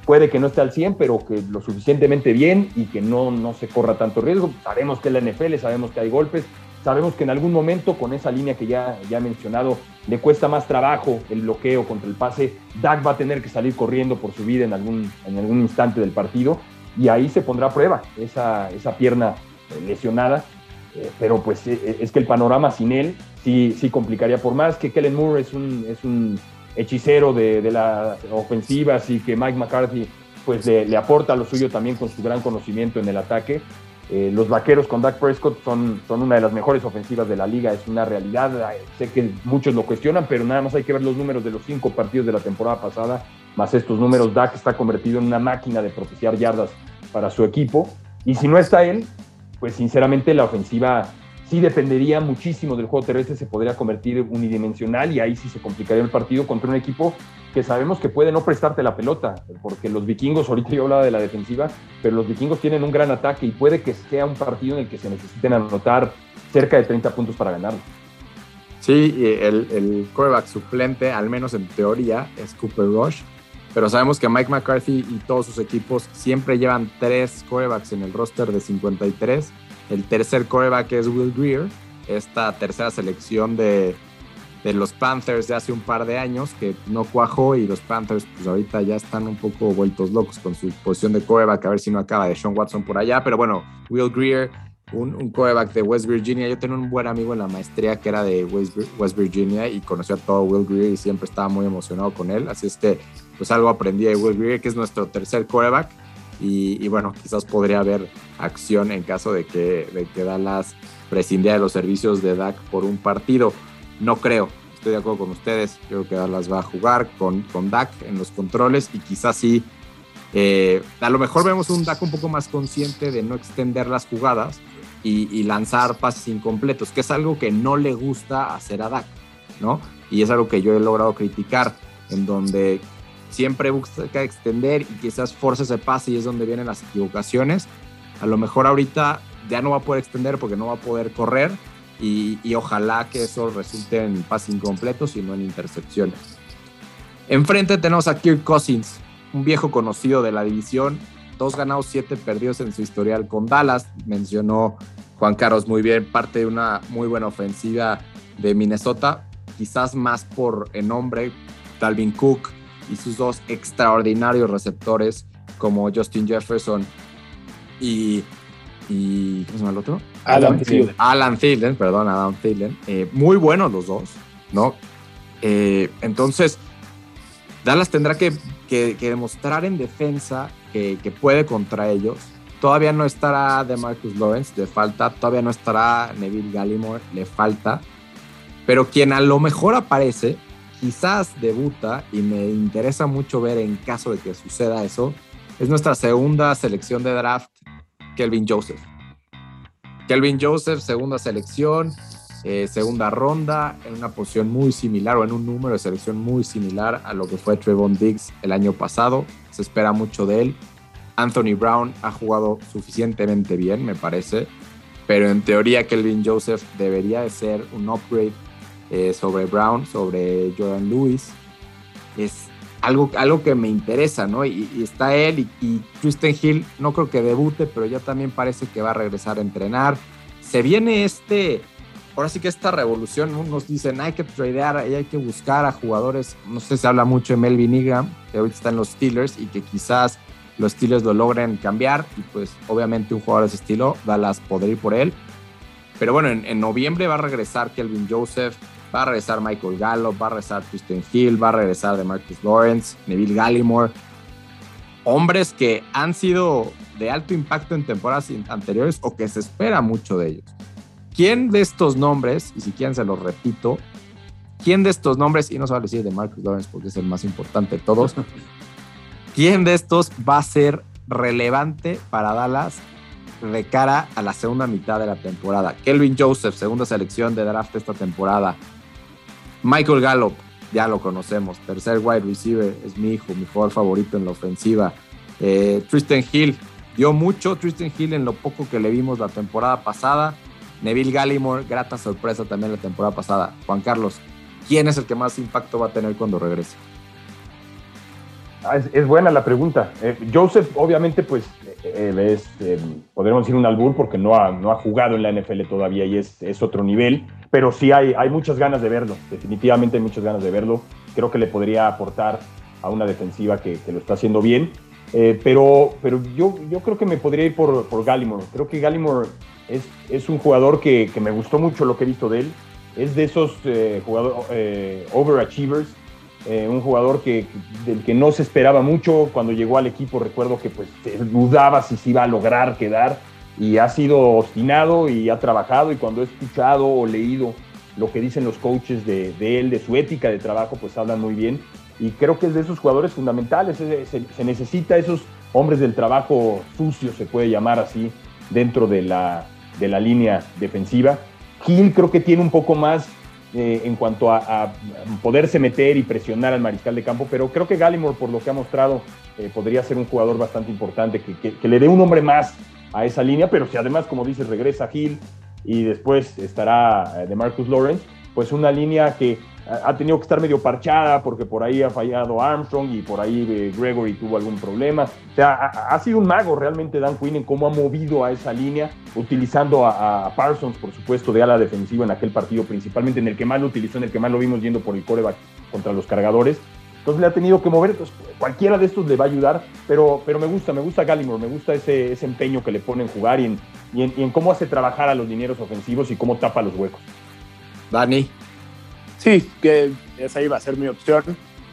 puede que no esté al 100, pero que lo suficientemente bien y que no, no se corra tanto riesgo. Sabemos que es la NFL, sabemos que hay golpes, Sabemos que en algún momento, con esa línea que ya, ya he mencionado, le cuesta más trabajo el bloqueo contra el pase. Dak va a tener que salir corriendo por su vida en algún, en algún instante del partido y ahí se pondrá a prueba esa, esa pierna lesionada. Eh, pero pues eh, es que el panorama sin él sí, sí complicaría. Por más que Kellen Moore es un, es un hechicero de, de las ofensivas y que Mike McCarthy pues le, aporta lo suyo también con su gran conocimiento en el ataque. Eh, los vaqueros con Dak Prescott son, son una de las mejores ofensivas de la liga, es una realidad. Sé que muchos lo cuestionan, pero nada más hay que ver los números de los cinco partidos de la temporada pasada, más estos números. Dak está convertido en una máquina de propiciar yardas para su equipo. Y si no está él, pues sinceramente la ofensiva sí dependería muchísimo del juego terrestre, se podría convertir unidimensional y ahí sí se complicaría el partido contra un equipo que sabemos que puede no prestarte la pelota, porque los vikingos, ahorita yo hablaba de la defensiva, pero los vikingos tienen un gran ataque y puede que sea un partido en el que se necesiten anotar cerca de 30 puntos para ganarlo. Sí, el, el suplente, al menos en teoría, es Cooper Rush, pero sabemos que Mike McCarthy y todos sus equipos siempre llevan tres quarterbacks en el roster de 53 el tercer coreback es Will Greer, esta tercera selección de, los Panthers de hace un par de años que no cuajó y los Panthers pues ahorita ya están un poco vueltos locos con su posición de coreback, a ver si no acaba de Sean Watson por allá, pero bueno, Will Greer, un, un coreback de West Virginia, yo tenía un buen amigo en la maestría que era de West, Virginia y conoció a todo Will Greer y siempre estaba muy emocionado con él, así es que pues algo aprendí de Will Greer, que es nuestro tercer coreback y, bueno, quizás podría haber acción en caso de que, de que Dallas prescindiera de los servicios de Dak por un partido. No creo, estoy de acuerdo con ustedes. Creo que Dallas va a jugar con, con Dak en los controles y quizás sí. Eh, a lo mejor vemos un Dak un poco más consciente de no extender las jugadas y, y, lanzar pases incompletos, que es algo que no le gusta hacer a Dak, ¿no? Y es algo que yo he logrado criticar, en donde siempre busca extender y quizás force ese pase y es donde vienen las equivocaciones. A lo mejor ahorita ya no va a poder extender porque no va a poder correr y, ojalá que eso resulte en pases incompletos y no en intercepciones. Enfrente tenemos a Kirk Cousins, un viejo conocido de la división, dos ganados, siete perdidos en su historial con Dallas. Mencionó Juan Carlos muy bien, parte de una muy buena ofensiva de Minnesota, quizás más por el nombre, Dalvin Cook, y sus dos extraordinarios receptores como Justin Jefferson y, y ¿cómo se llama el otro? Alan Thielen. Alan Thielen, perdón, Alan Thielen. Eh, muy buenos los dos, ¿no? Eh, entonces, Dallas tendrá que, que, demostrar en defensa que, que, puede contra ellos. Todavía no estará de Marcus Lawrence, le falta. Todavía no estará Neville Gallimore, le falta. Pero quien a lo mejor aparece quizás debuta y me interesa mucho ver en caso de que suceda eso, es nuestra segunda selección de draft, Kelvin Joseph. Kelvin Joseph, segunda selección, eh, segunda ronda, en una posición muy similar o en un número de selección muy similar a lo que fue Trevon Diggs el año pasado. Se espera mucho de él. Anthony Brown ha jugado suficientemente bien, me parece, pero en teoría Kelvin Joseph debería de ser un upgrade eh, sobre Brown, sobre Jordan Lewis. Es algo, algo que me interesa, ¿no? Y, está él y, y, Tristan Hill, no creo que debute, pero ya también parece que va a regresar a entrenar. Se viene este, ahora sí que esta revolución, unos dicen hay que tradear y hay que buscar a jugadores, no sé, se habla mucho de Melvin Ingram, que ahorita está en los Steelers y que quizás los Steelers lo logren cambiar y pues obviamente un jugador de ese estilo, Dallas podría ir por él. Pero bueno, en, en noviembre va a regresar Kelvin Joseph, Va a regresar Michael Gallup, va a regresar Tristan Hill, va a regresar de Marcus Lawrence, Neville Gallimore. Hombres que han sido de alto impacto en temporadas anteriores o que se espera mucho de ellos. ¿Quién de estos nombres, y si quieren se los repito, quién de estos nombres, y no se va a decir de Marcus Lawrence porque es el más importante de todos, quién de estos va a ser relevante para Dallas de cara a la segunda mitad de la temporada? Kelvin Joseph, segunda selección de draft esta temporada. Michael Gallup, ya lo conocemos. Tercer wide receiver, es mi hijo, mi jugador favorito en la ofensiva. Eh, Tristan Hill, dio mucho. Tristan Hill en lo poco que le vimos la temporada pasada. Neville Gallimore, grata sorpresa también la temporada pasada. Juan Carlos, ¿quién es el que más impacto va a tener cuando regrese? Ah, es, buena la pregunta. Eh, Joseph, obviamente, pues eh, es, eh, podríamos decir un albur porque no ha, no ha jugado en la NFL todavía y es, es otro nivel, pero sí hay, hay muchas ganas de verlo, definitivamente hay muchas ganas de verlo. Creo que le podría aportar a una defensiva que, que lo está haciendo bien, pero, pero yo, yo creo que me podría ir por, por Gallimore. Creo que Gallimore es, es un jugador que, que, me gustó mucho lo que he visto de él. Es de esos jugadores overachievers eh, un jugador que, del que no se esperaba mucho cuando llegó al equipo. Recuerdo que pues dudaba si se iba a lograr quedar y ha sido obstinado y ha trabajado y cuando he escuchado o leído lo que dicen los coaches de, él, de su ética de trabajo, pues hablan muy bien. Y creo que es de esos jugadores fundamentales. Se, se necesita esos hombres del trabajo sucio, se puede llamar así, dentro de la, de la línea defensiva. Gil creo que tiene un poco más eh, en cuanto a, poderse meter y presionar al mariscal de campo, pero creo que Gallimore, por lo que ha mostrado, eh, podría ser un jugador bastante importante, que, le dé un hombre más a esa línea, pero si además, como dices, regresa Gil y después estará eh, de Marcus Lawrence, pues una línea que ha tenido que estar medio parchada porque por ahí ha fallado Armstrong y por ahí eh, Gregory tuvo algún problema. O sea, ha, sido un mago realmente Dan Quinn en cómo ha movido a esa línea, utilizando a, Parsons, por supuesto, de ala defensiva en aquel partido, principalmente en el que más lo utilizó, en el que más lo vimos yendo por el coreback contra los cargadores. Entonces le ha tenido que mover, entonces cualquiera de estos le va a ayudar, pero, pero me gusta, me gusta Gallimore, me gusta ese, ese empeño que le pone en jugar y en, y en, y en cómo hace trabajar a los dineros ofensivos y cómo tapa los huecos. Dani. Sí, que esa iba a ser mi opción.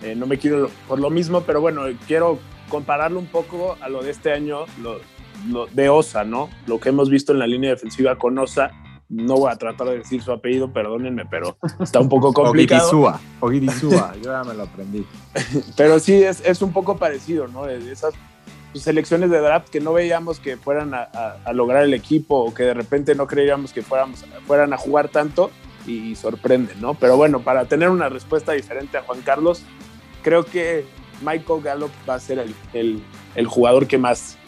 Eh, no me quiero por lo mismo, pero bueno, quiero compararlo un poco a lo de este año, lo, de Osa, ¿no? Lo que hemos visto en la línea defensiva con Osa. No voy a tratar de decir su apellido, perdónenme, pero está un poco complicado. Ogidizua, yo ya me lo aprendí. pero sí, es, es un poco parecido, ¿no? Esas selecciones de draft que no veíamos que fueran a, a, lograr el equipo o que de repente no creíamos que fuéramos, fueran a jugar tanto y sorprenden, ¿no? Pero bueno, para tener una respuesta diferente a Juan Carlos, creo que Michael Gallup va a ser el, el, jugador que más,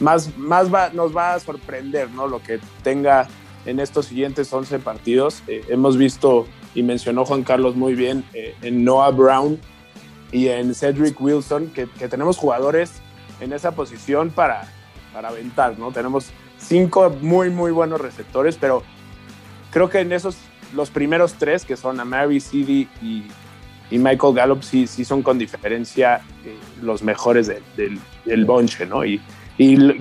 más, más va, nos va a sorprender, ¿no? Lo que tenga en estos siguientes 11 partidos. Eh, hemos visto, y mencionó Juan Carlos muy bien, eh, en Noah Brown y en Cedric Wilson, que, que, tenemos jugadores en esa posición para, para aventar, ¿no? Tenemos cinco muy, muy buenos receptores, pero creo que en esos los primeros tres, que son Amari, CD y, y Michael Gallup, sí, sí son con diferencia eh, los mejores del, bonche, ¿no? Y,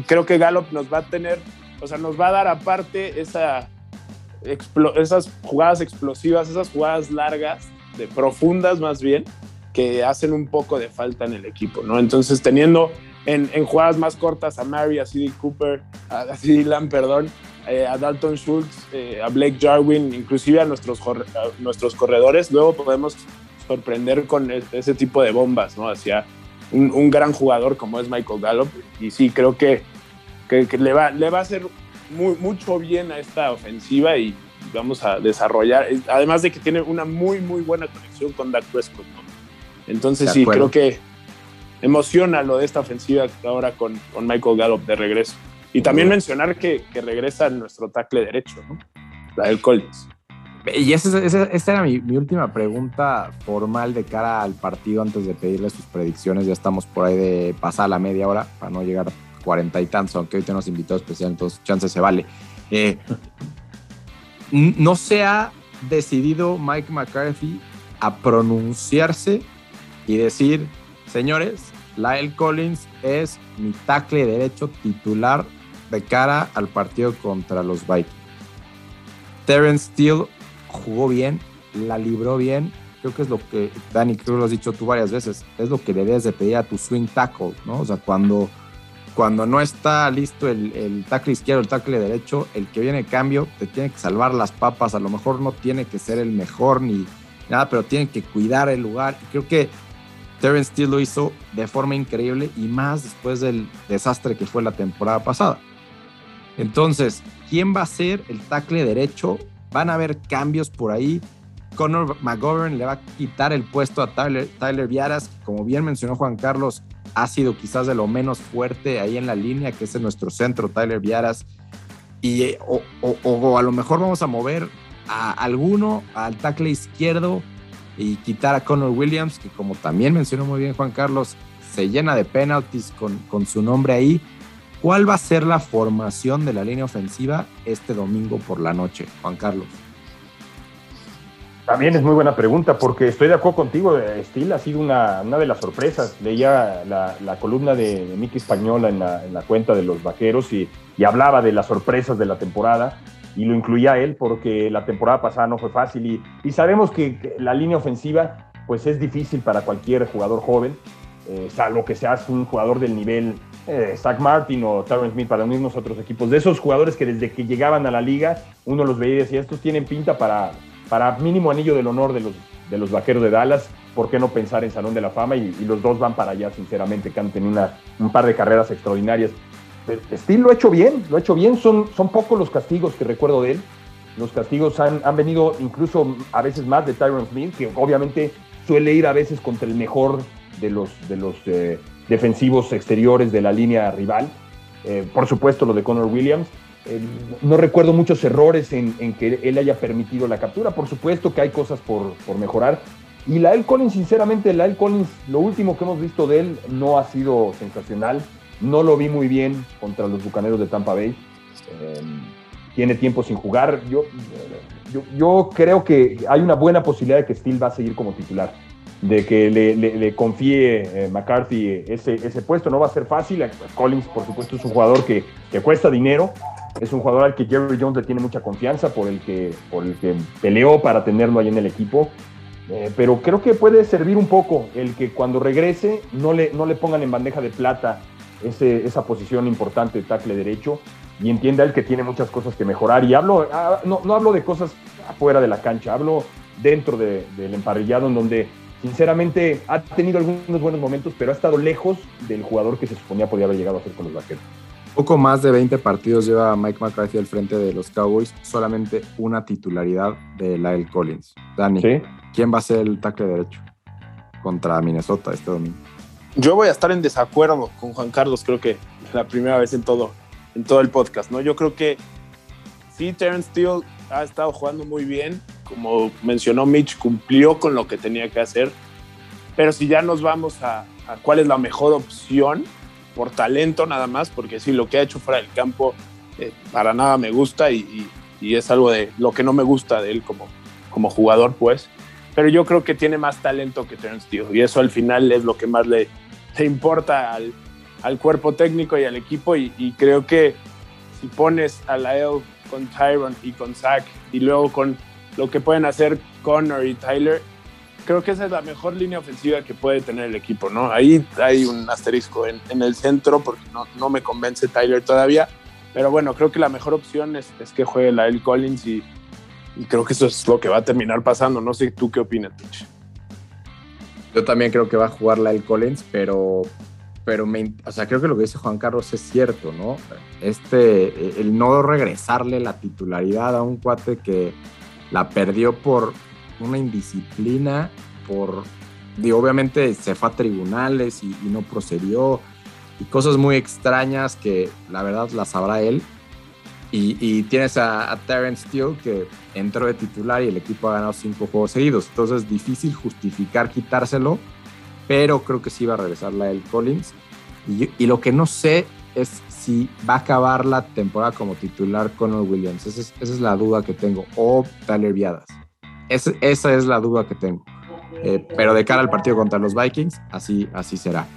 creo que Gallup nos va a tener, o sea, nos va a dar aparte esa, esas jugadas explosivas, esas jugadas largas, de profundas más bien, que hacen un poco de falta en el equipo, ¿no? Entonces, teniendo en, en jugadas más cortas a Mary, a CD Cooper, a CD Lamb, perdón, eh, a Dalton Schultz, eh, a Blake Jarwin, inclusive a nuestros, nuestros corredores, luego podemos sorprender con e, ese tipo de bombas, ¿no? Hacia un, gran jugador como es Michael Gallup. Y sí, creo que, que, le, va, le va a hacer muy, mucho bien a esta ofensiva y vamos a desarrollar, además de que tiene una muy, muy buena conexión con Dak Prescott, ¿no? Entonces sí, creo que emociona lo de esta ofensiva ahora con, con Michael Gallup de regreso. Y también mencionar que, que regresa nuestro tackle derecho, ¿no? La del Collins. Y esa, esa, era mi, mi, última pregunta formal de cara al partido antes de pedirle sus predicciones. Ya estamos por ahí de pasar la media hora para no llegar a cuarenta y tantos, aunque hoy tenemos invitado especial, entonces chance se vale. Eh, no se ha decidido Mike McCarthy a pronunciarse y decir, señores, Lyle Collins es mi tackle derecho titular de cara al partido contra los Vikings. Terence Steele jugó bien, la libró bien. Creo que es lo que, Dani, creo que lo has dicho tú varias veces, es lo que debes de pedir a tu swing tackle, ¿no? O sea, cuando, cuando no está listo el, tackle izquierdo, el tackle derecho, el que viene cambio te tiene que salvar las papas. A lo mejor no tiene que ser el mejor ni nada, pero tiene que cuidar el lugar. Creo que Terence Steele lo hizo de forma increíble y más después del desastre que fue la temporada pasada. Entonces, ¿quién va a ser el tackle derecho? Van a haber cambios por ahí. Conor McGovern le va a quitar el puesto a Tyler, Tyler Viaras, como bien mencionó Juan Carlos, ha sido quizás de lo menos fuerte ahí en la línea, que es en nuestro centro, Tyler Viaras. Y, o, a lo mejor vamos a mover a alguno al tackle izquierdo y quitar a Connor Williams, que como también mencionó muy bien Juan Carlos, se llena de penalties con, con su nombre ahí. ¿Cuál va a ser la formación de la línea ofensiva este domingo por la noche, Juan Carlos? También es muy buena pregunta, porque estoy de acuerdo contigo. Steel ha sido una, una de las sorpresas. Leía la, la columna de, de Miki Española en la, en la, cuenta de los vaqueros y, y, hablaba de las sorpresas de la temporada y lo incluía él porque la temporada pasada no fue fácil y, y sabemos que, que, la línea ofensiva pues es difícil para cualquier jugador joven, eh, salvo que seas un jugador del nivel eh, Zach Martin o Tyron Smith para unirnos a otros equipos. De esos jugadores que desde que llegaban a la liga uno los veía y decía, estos tienen pinta para para mínimo anillo del honor de los, de los vaqueros de Dallas, ¿por qué no pensar en Salón de la Fama? Y, los dos van para allá, sinceramente, que han tenido un par de carreras extraordinarias. Steel lo ha hecho bien, lo ha hecho bien, son, son pocos los castigos que recuerdo de él. Los castigos han, han venido incluso a veces más de Tyron Smith, que obviamente suele ir a veces contra el mejor de los, de los eh, defensivos exteriores de la línea rival. Eh, por supuesto, lo de Connor Williams, eh, no recuerdo muchos errores en, que él haya permitido la captura. Por supuesto que hay cosas por, por mejorar. Y Lael Collins, sinceramente, Lael Collins, lo último que hemos visto de él no ha sido sensacional. No lo vi muy bien contra los bucaneros de Tampa Bay. Eh, tiene tiempo sin jugar. Yo, yo, yo, creo que hay una buena posibilidad de que Steele va a seguir como titular. De que le, confíe eh, McCarthy ese, ese puesto. No va a ser fácil. Collins, por supuesto, es un jugador que, que cuesta dinero es un jugador al que Jerry Jones le tiene mucha confianza, por el que, por el que peleó para tenerlo ahí en el equipo. Eh, pero creo que puede servir un poco el que cuando regrese no le, no le pongan en bandeja de plata ese, esa posición importante de tackle derecho y entienda él que tiene muchas cosas que mejorar. Y hablo, ah, no, no hablo de cosas afuera de la cancha, hablo dentro de, del emparrillado en donde sinceramente ha tenido algunos buenos momentos, pero ha estado lejos del jugador que se suponía podía haber llegado a ser con los vaqueros. Poco más de 20 partidos lleva Mike McCarthy al frente de los Cowboys, solamente una titularidad de Lyle Collins. Dani, ¿Sí? ¿quién va a ser el tackle derecho contra Minnesota este domingo? Yo voy a estar en desacuerdo con Juan Carlos, creo que la primera vez en todo, en todo el podcast, ¿no? Yo creo que sí, Terrence Steele ha estado jugando muy bien, como mencionó Mitch, cumplió con lo que tenía que hacer, pero si ya nos vamos a, a cuál es la mejor opción, por talento nada más, porque sí, lo que ha hecho fuera del campo eh, para nada me gusta y, y, y, es algo de lo que no me gusta de él como, como jugador, pues. Pero yo creo que tiene más talento que Terence Steele y eso al final es lo que más le, le importa al, al, cuerpo técnico y al equipo y, y creo que si pones a Lael con Tyron y con Zach y luego con lo que pueden hacer Connor y Tyler, creo que esa es la mejor línea ofensiva que puede tener el equipo, ¿no? Ahí hay un asterisco en, el centro porque no, no, me convence Tyler todavía, pero bueno, creo que la mejor opción es, es que juegue la El Collins y, creo que eso es lo que va a terminar pasando. No sé tú qué opinas, Tich. Yo también creo que va a jugar la El Collins, pero, pero me, o sea, creo que lo que dice Juan Carlos es cierto, ¿no? Este, el no regresarle la titularidad a un cuate que la perdió por una indisciplina por, digo, obviamente se fue a tribunales y, no procedió y cosas muy extrañas que la verdad las sabrá él. Y, tienes a, a, Terrence Steele que entró de titular y el equipo ha ganado cinco juegos seguidos. Entonces es difícil justificar quitárselo, pero creo que sí va a regresar la el Collins. Y, lo que no sé es si va a acabar la temporada como titular Connor Williams. Esa es, esa es la duda que tengo. O Tyler Viadas. Es, esa es la duda que tengo. Eh, pero de cara al partido contra los Vikings, así, así será.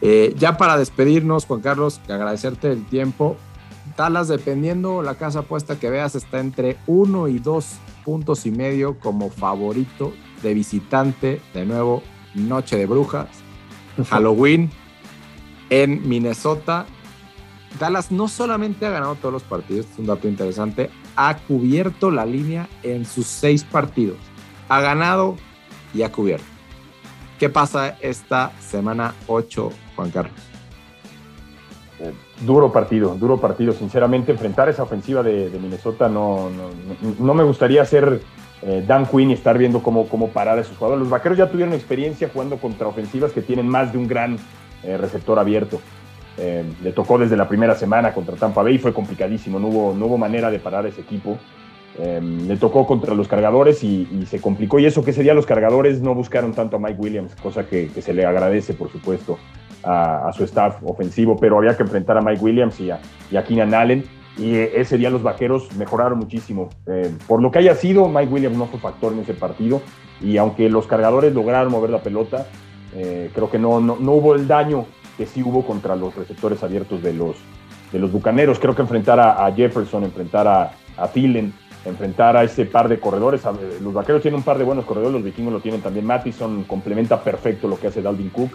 Eh, ya para despedirnos, Juan Carlos, agradecerte el tiempo. Dallas, dependiendo la casa apuesta que veas, está entre uno y dos puntos y medio como favorito de visitante. De nuevo, Noche de Brujas, Halloween en Minnesota. Dallas no solamente ha ganado todos los partidos, es un dato interesante, ha cubierto la línea en sus seis partidos. Ha ganado y ha cubierto. ¿Qué pasa esta semana 8, Juan Carlos? Eh, duro partido, duro partido. Sinceramente, enfrentar esa ofensiva de, Minnesota no, no, no, me gustaría ser eh, Dan Quinn y estar viendo cómo, cómo parar a esos jugadores. Los vaqueros ya tuvieron experiencia jugando contra ofensivas que tienen más de un gran eh, receptor abierto. Eh, le tocó desde la primera semana contra Tampa Bay fue complicadísimo, no hubo, no hubo manera de parar ese equipo. Em, le tocó contra los cargadores y, se complicó. Y eso que ese día los cargadores no buscaron tanto a Mike Williams, cosa que, se le agradece, por supuesto, a, su staff ofensivo, pero había que enfrentar a Mike Williams y a, y a Keenan Allen. Y ese día los vaqueros mejoraron muchísimo. Eh, por lo que haya sido, Mike Williams no fue factor en ese partido. Y aunque los cargadores lograron mover la pelota, eh, creo que no, no, hubo el daño que sí hubo contra los receptores abiertos de los, de los bucaneros. Creo que enfrentar a, Jefferson, enfrentar a, a Thielen, enfrentar a ese par de corredores. Los vaqueros tienen un par de buenos corredores, los vikingos lo tienen también. Mattison complementa perfecto lo que hace Dalvin Cook.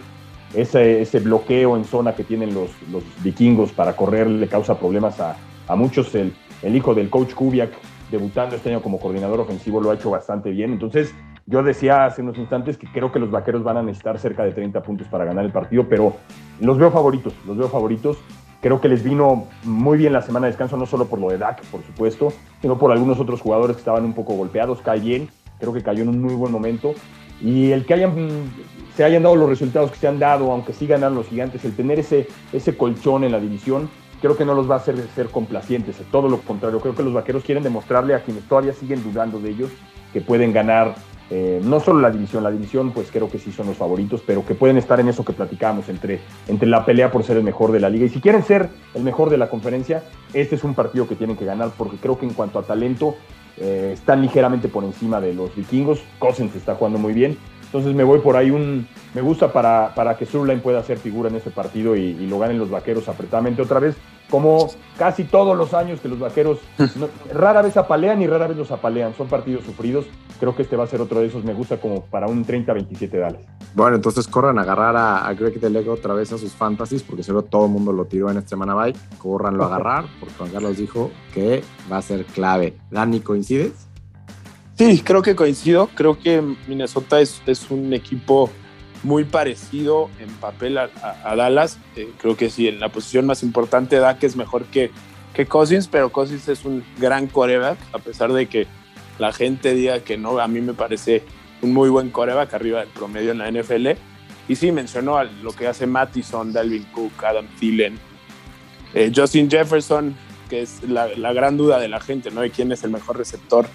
Ese, ese bloqueo en zona que tienen los, los vikingos para correr le causa problemas a, a muchos. El, el hijo del coach Kubiak, debutando este año como coordinador ofensivo, lo ha hecho bastante bien. Entonces, yo decía hace unos instantes que creo que los vaqueros van a necesitar cerca de 30 puntos para ganar el partido, pero los veo favoritos, los veo favoritos. Creo que les vino muy bien la semana de descanso, no solo por lo de Dak, por supuesto, sino por algunos otros jugadores que estaban un poco golpeados. Cae bien, creo que cayó en un muy buen momento. Y el que hayan, se hayan dado los resultados que se han dado, aunque sí ganan los gigantes, el tener ese, ese colchón en la división, creo que no los va a hacer ser complacientes. Todo lo contrario, creo que los vaqueros quieren demostrarle a quienes todavía siguen dudando de ellos que pueden ganar eh, no solo la división, la división pues creo que sí son los favoritos, pero que pueden estar en eso que platicamos, entre, entre la pelea por ser el mejor de la liga. Y si quieren ser el mejor de la conferencia, este es un partido que tienen que ganar, porque creo que en cuanto a talento eh, están ligeramente por encima de los vikingos. Cousins está jugando muy bien. Entonces me voy por ahí un. Me gusta para, para que Surline pueda hacer figura en este partido y, y, lo ganen los vaqueros apretadamente otra vez como casi todos los años que los vaqueros rara vez apalean y rara vez los apalean. Son partidos sufridos. Creo que este va a ser otro de esos. Me gusta como para un 30-27 dales. Bueno, entonces corran a agarrar a, Greg Delego otra vez a sus fantasies, porque seguro todo el mundo lo tiró en esta semana bye. Corranlo a agarrar, porque Juan Carlos dijo que va a ser clave. Dani, ¿coincides? Sí, creo que coincido. Creo que Minnesota es, un equipo muy parecido en papel a, Dallas. Eh, creo que sí, en la posición más importante Dak es mejor que, que Cousins, pero Cousins es un gran coreback, a pesar de que la gente diga que no, a mí me parece un muy buen coreback arriba del promedio en la NFL. Y sí, mencionó lo que hace Mattison, Dalvin Cook, Adam Thielen, eh, Justin Jefferson, que es la, gran duda de la gente, ¿no? De quién es el mejor receptor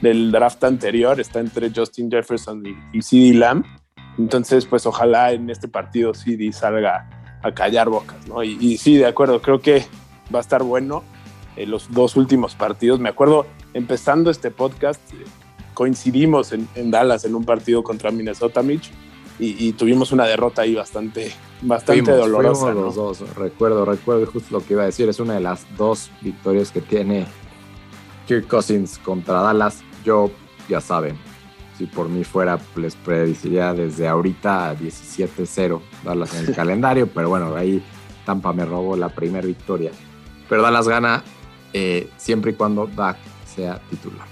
del draft anterior. Está entre Justin Jefferson y, y CeeDee Lamb. Entonces, pues ojalá en este partido CD salga a callar bocas, ¿no? Y, sí, de acuerdo, creo que va a estar bueno en los dos últimos partidos. Me acuerdo, empezando este podcast, coincidimos en, Dallas en un partido contra Minnesota Mitch y, tuvimos una derrota ahí bastante, bastante dolorosa. los dos, recuerdo, recuerdo justo lo que iba a decir. Es una de las dos victorias que tiene Kirk Cousins contra Dallas. Yo, ya saben, si por mí fuera, les prediciría desde ahorita 17-0 Dallas en el calendario, pero bueno, ahí Tampa me robó la primera victoria. Pero Dallas gana eh, siempre y cuando Dak sea titular.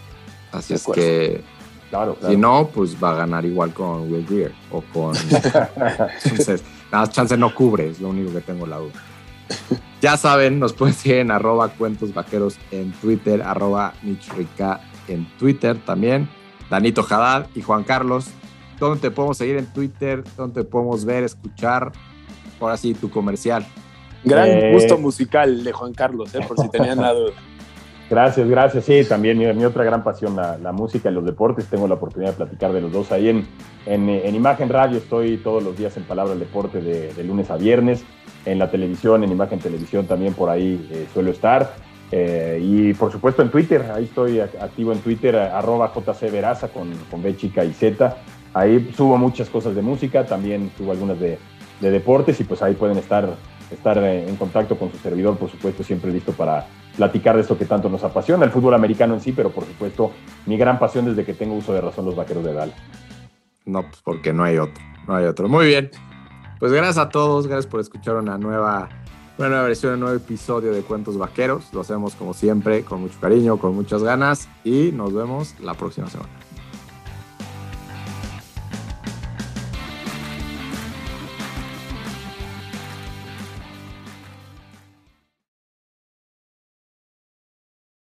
Así es que claro, si no, pues va a ganar igual con Will Greer o con... Entonces, nada, chance no cubre, es lo único que tengo la duda. Ya saben, nos pueden seguir en arroba cuentos vaqueros en Twitter, arroba en Twitter también. Danito Haddad y Juan Carlos. ¿Dónde te podemos seguir en Twitter? ¿Dónde te podemos ver, escuchar? Ahora sí, tu comercial. Gran eh, gusto musical de Juan Carlos, eh, por si tenían la duda. Gracias, gracias. Sí, también mi, otra gran pasión, la, música y los deportes. Tengo la oportunidad de platicar de los dos ahí en, en, Imagen Radio. Estoy todos los días en Palabra del Deporte de, lunes a viernes. En la televisión, en Imagen Televisión también por ahí eh, suelo estar. Eh, y por supuesto en Twitter, ahí estoy activo en Twitter, arroba jcveraza con, con B chica y Z. Ahí subo muchas cosas de música, también subo algunas de, deportes y pues ahí pueden estar, estar eh, en contacto con su servidor, por supuesto, siempre listo para platicar de esto que tanto nos apasiona, el fútbol americano en sí, pero por supuesto mi gran pasión desde que tengo uso de razón los vaqueros de Dallas. No, pues porque no hay otro, no hay otro. Muy bien. Pues gracias a todos, gracias por escuchar una nueva una nueva versión, un nuevo episodio de Cuentos Vaqueros. Lo hacemos como siempre, con mucho cariño, con muchas ganas y nos vemos la próxima semana.